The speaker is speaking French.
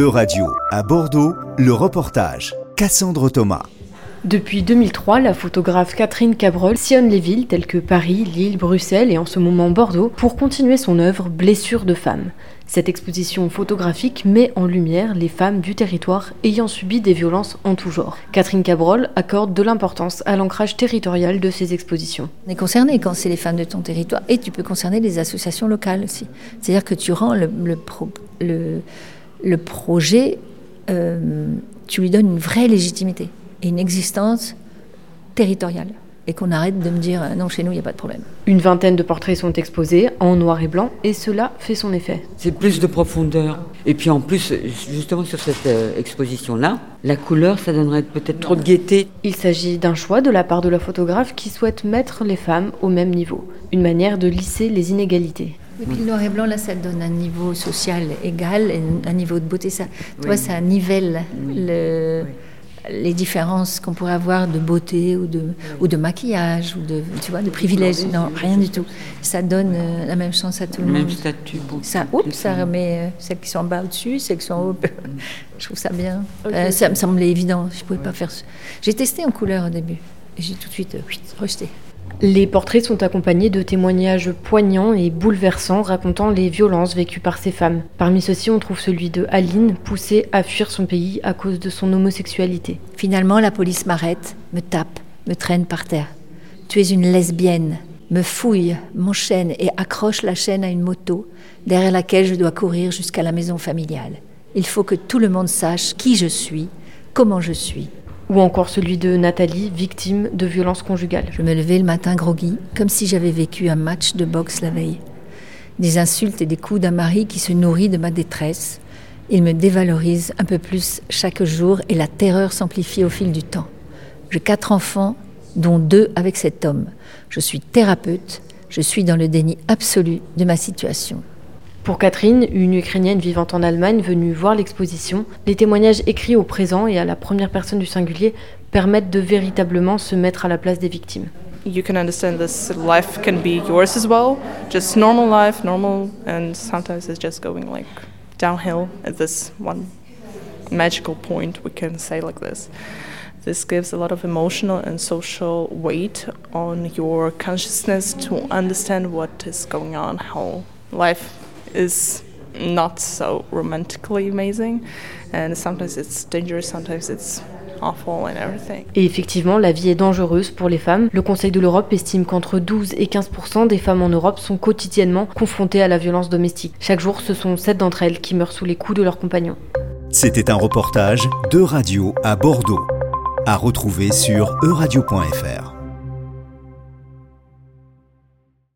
E-Radio, à Bordeaux, le reportage. Cassandre Thomas. Depuis 2003, la photographe Catherine Cabrol sillonne les villes telles que Paris, Lille, Bruxelles et en ce moment Bordeaux pour continuer son œuvre Blessures de femmes. Cette exposition photographique met en lumière les femmes du territoire ayant subi des violences en tout genre. Catherine Cabrol accorde de l'importance à l'ancrage territorial de ces expositions. On est concerné quand c'est les femmes de ton territoire et tu peux concerner les associations locales aussi. C'est-à-dire que tu rends le, le le projet, euh, tu lui donnes une vraie légitimité et une existence territoriale. Et qu'on arrête de me dire non, chez nous, il n'y a pas de problème. Une vingtaine de portraits sont exposés en noir et blanc et cela fait son effet. C'est plus de profondeur. Et puis en plus, justement sur cette euh, exposition-là, la couleur, ça donnerait peut-être trop de gaieté. Il s'agit d'un choix de la part de la photographe qui souhaite mettre les femmes au même niveau. Une manière de lisser les inégalités. Et puis le noir et blanc, là, ça donne un niveau social égal, et un niveau de beauté. Ça, toi, ça nivelle le, les différences qu'on pourrait avoir de beauté ou de, ou de maquillage ou de, tu vois, de privilèges. Non, rien du tout. Ça donne euh, la même chance à tout le, monde. Même statut. Ça, oups, ça remet euh, celles qui sont en bas au-dessus, celles qui sont en haut. Je trouve ça bien. Euh, ça me semblait évident. Je pouvais pas faire. J'ai testé en couleur au début. J'ai tout de suite rejeté. Les portraits sont accompagnés de témoignages poignants et bouleversants racontant les violences vécues par ces femmes. Parmi ceux-ci, on trouve celui de Aline, poussée à fuir son pays à cause de son homosexualité. Finalement, la police m'arrête, me tape, me traîne par terre. Tu es une lesbienne, me fouille, m'enchaîne et accroche la chaîne à une moto derrière laquelle je dois courir jusqu'à la maison familiale. Il faut que tout le monde sache qui je suis, comment je suis, ou encore celui de Nathalie, victime de violences conjugales. Je me levais le matin groggy, comme si j'avais vécu un match de boxe la veille. Des insultes et des coups d'un mari qui se nourrit de ma détresse. Il me dévalorise un peu plus chaque jour et la terreur s'amplifie au fil du temps. J'ai quatre enfants, dont deux avec cet homme. Je suis thérapeute, je suis dans le déni absolu de ma situation. Pour Catherine, une Ukrainienne vivant en Allemagne venue voir l'exposition, les témoignages écrits au présent et à la première personne du singulier permettent de véritablement se mettre à la place des victimes. You can understand this life can be yours as well, just normal life, normal, and sometimes it's just going like downhill at this one magical point, we can say like this. This gives a lot of emotional and social weight on your consciousness to understand what is going on, how life is not so romantically amazing, and sometimes it's dangerous, sometimes it's awful and everything. Et effectivement, la vie est dangereuse pour les femmes. Le Conseil de l'Europe estime qu'entre 12 et 15% des femmes en Europe sont quotidiennement confrontées à la violence domestique. Chaque jour, ce sont 7 d'entre elles qui meurent sous les coups de leurs compagnons. C'était un reportage de Radio à Bordeaux, à retrouver sur euradio.fr.